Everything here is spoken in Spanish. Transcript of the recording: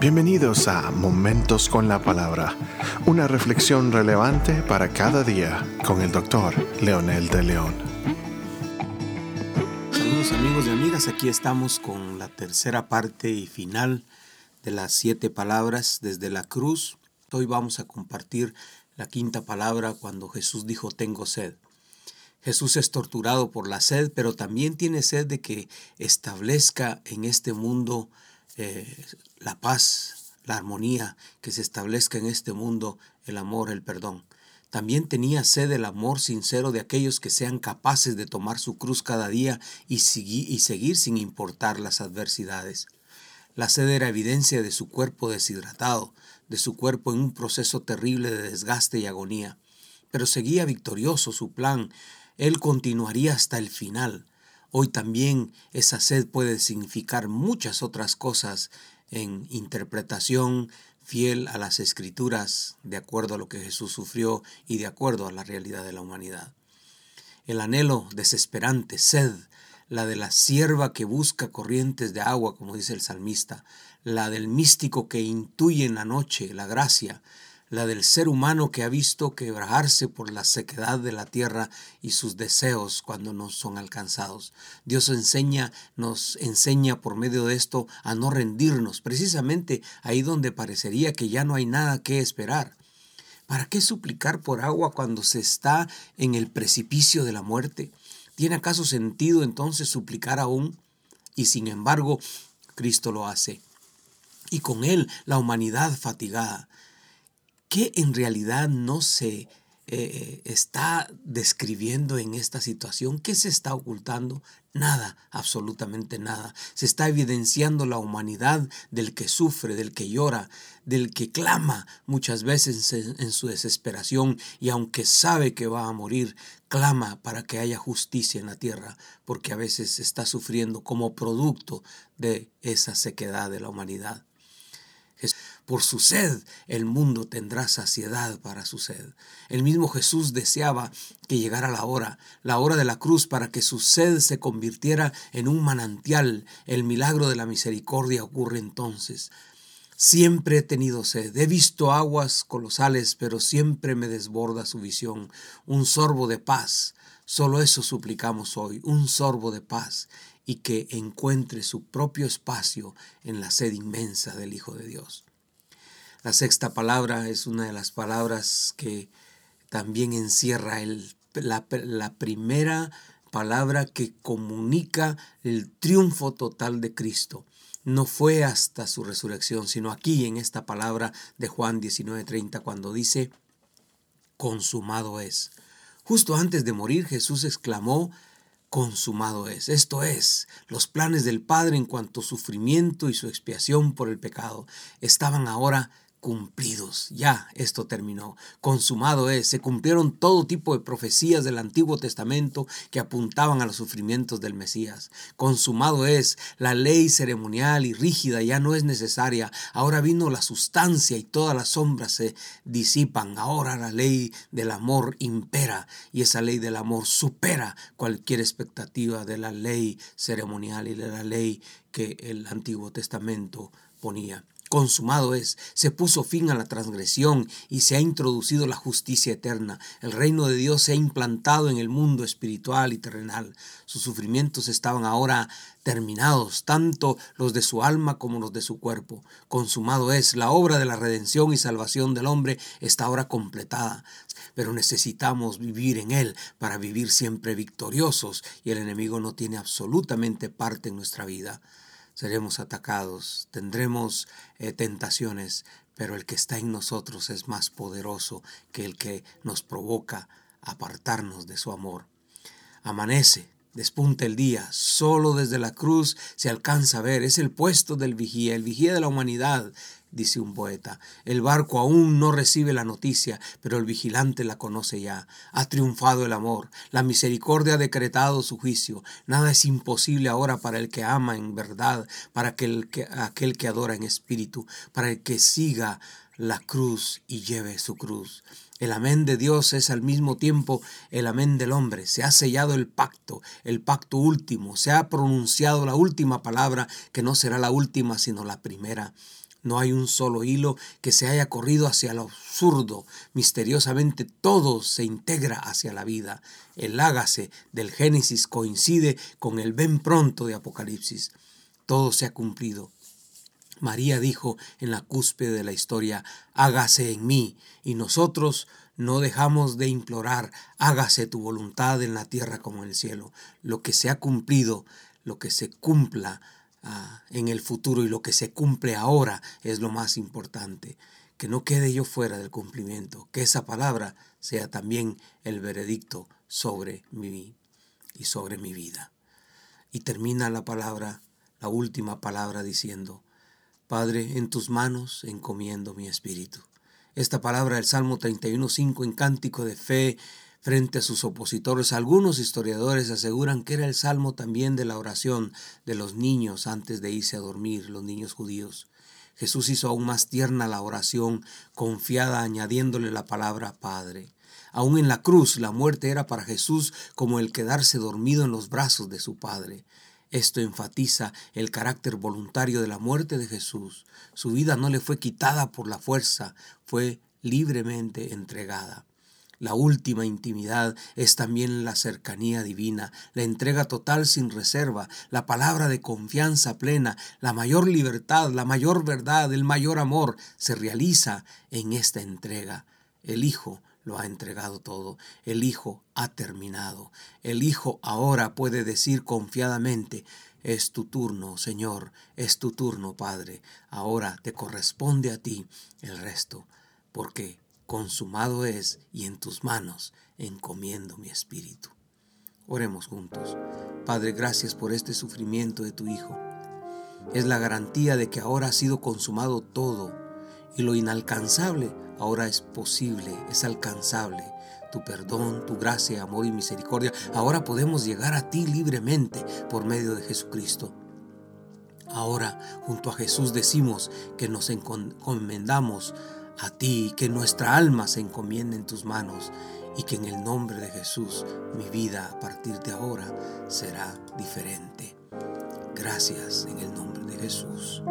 Bienvenidos a Momentos con la Palabra, una reflexión relevante para cada día con el doctor Leonel de León. Saludos amigos y amigas, aquí estamos con la tercera parte y final de las siete palabras desde la cruz. Hoy vamos a compartir la quinta palabra cuando Jesús dijo tengo sed. Jesús es torturado por la sed, pero también tiene sed de que establezca en este mundo la paz, la armonía, que se establezca en este mundo el amor, el perdón. También tenía sed del amor sincero de aquellos que sean capaces de tomar su cruz cada día y, y seguir sin importar las adversidades. La sed era evidencia de su cuerpo deshidratado, de su cuerpo en un proceso terrible de desgaste y agonía. Pero seguía victorioso su plan. Él continuaría hasta el final. Hoy también esa sed puede significar muchas otras cosas en interpretación fiel a las escrituras, de acuerdo a lo que Jesús sufrió y de acuerdo a la realidad de la humanidad. El anhelo desesperante, sed, la de la sierva que busca corrientes de agua, como dice el salmista, la del místico que intuye en la noche la gracia, la del ser humano que ha visto quebrajarse por la sequedad de la tierra y sus deseos cuando no son alcanzados. Dios enseña, nos enseña por medio de esto a no rendirnos, precisamente ahí donde parecería que ya no hay nada que esperar. ¿Para qué suplicar por agua cuando se está en el precipicio de la muerte? ¿Tiene acaso sentido entonces suplicar aún? Y sin embargo, Cristo lo hace. Y con él la humanidad fatigada. ¿Qué en realidad no se eh, está describiendo en esta situación? ¿Qué se está ocultando? Nada, absolutamente nada. Se está evidenciando la humanidad del que sufre, del que llora, del que clama muchas veces en su desesperación y aunque sabe que va a morir, clama para que haya justicia en la tierra, porque a veces está sufriendo como producto de esa sequedad de la humanidad. Por su sed el mundo tendrá saciedad para su sed. El mismo Jesús deseaba que llegara la hora, la hora de la cruz, para que su sed se convirtiera en un manantial. El milagro de la misericordia ocurre entonces. Siempre he tenido sed, he visto aguas colosales, pero siempre me desborda su visión. Un sorbo de paz, solo eso suplicamos hoy, un sorbo de paz y que encuentre su propio espacio en la sed inmensa del Hijo de Dios. La sexta palabra es una de las palabras que también encierra el, la, la primera palabra que comunica el triunfo total de Cristo. No fue hasta su resurrección, sino aquí en esta palabra de Juan 19:30 cuando dice, consumado es. Justo antes de morir Jesús exclamó, consumado es. Esto es, los planes del Padre en cuanto sufrimiento y su expiación por el pecado estaban ahora cumplidos. Ya esto terminó. Consumado es. Se cumplieron todo tipo de profecías del Antiguo Testamento que apuntaban a los sufrimientos del Mesías. Consumado es. La ley ceremonial y rígida ya no es necesaria. Ahora vino la sustancia y todas las sombras se disipan. Ahora la ley del amor impera y esa ley del amor supera cualquier expectativa de la ley ceremonial y de la ley que el Antiguo Testamento ponía consumado es, se puso fin a la transgresión y se ha introducido la justicia eterna. El reino de Dios se ha implantado en el mundo espiritual y terrenal. Sus sufrimientos estaban ahora terminados, tanto los de su alma como los de su cuerpo. Consumado es, la obra de la redención y salvación del hombre está ahora completada. Pero necesitamos vivir en Él para vivir siempre victoriosos y el enemigo no tiene absolutamente parte en nuestra vida seremos atacados, tendremos eh, tentaciones, pero el que está en nosotros es más poderoso que el que nos provoca apartarnos de su amor. Amanece, despunta el día, solo desde la cruz se alcanza a ver, es el puesto del vigía, el vigía de la humanidad, dice un poeta. El barco aún no recibe la noticia, pero el vigilante la conoce ya. Ha triunfado el amor, la misericordia ha decretado su juicio. Nada es imposible ahora para el que ama en verdad, para aquel que, aquel que adora en espíritu, para el que siga la cruz y lleve su cruz. El amén de Dios es al mismo tiempo el amén del hombre. Se ha sellado el pacto, el pacto último. Se ha pronunciado la última palabra, que no será la última, sino la primera. No hay un solo hilo que se haya corrido hacia lo absurdo. Misteriosamente todo se integra hacia la vida. El hágase del Génesis coincide con el ven pronto de Apocalipsis. Todo se ha cumplido. María dijo en la cúspide de la historia, hágase en mí, y nosotros no dejamos de implorar, hágase tu voluntad en la tierra como en el cielo. Lo que se ha cumplido, lo que se cumpla ah, en el futuro y lo que se cumple ahora es lo más importante. Que no quede yo fuera del cumplimiento, que esa palabra sea también el veredicto sobre mí y sobre mi vida. Y termina la palabra, la última palabra diciendo, Padre, en tus manos encomiendo mi espíritu. Esta palabra del Salmo 31.5 en cántico de fe frente a sus opositores. Algunos historiadores aseguran que era el salmo también de la oración de los niños antes de irse a dormir, los niños judíos. Jesús hizo aún más tierna la oración, confiada añadiéndole la palabra Padre. Aún en la cruz la muerte era para Jesús como el quedarse dormido en los brazos de su Padre. Esto enfatiza el carácter voluntario de la muerte de Jesús. Su vida no le fue quitada por la fuerza, fue libremente entregada. La última intimidad es también la cercanía divina, la entrega total sin reserva, la palabra de confianza plena, la mayor libertad, la mayor verdad, el mayor amor se realiza en esta entrega. El Hijo lo ha entregado todo. El Hijo ha terminado. El Hijo ahora puede decir confiadamente, es tu turno, Señor, es tu turno, Padre. Ahora te corresponde a ti el resto, porque consumado es y en tus manos encomiendo mi espíritu. Oremos juntos. Padre, gracias por este sufrimiento de tu Hijo. Es la garantía de que ahora ha sido consumado todo y lo inalcanzable ahora es posible, es alcanzable. Tu perdón, tu gracia, amor y misericordia, ahora podemos llegar a ti libremente por medio de Jesucristo. Ahora, junto a Jesús decimos que nos encomendamos a ti, que nuestra alma se encomienda en tus manos y que en el nombre de Jesús mi vida a partir de ahora será diferente. Gracias en el nombre de Jesús.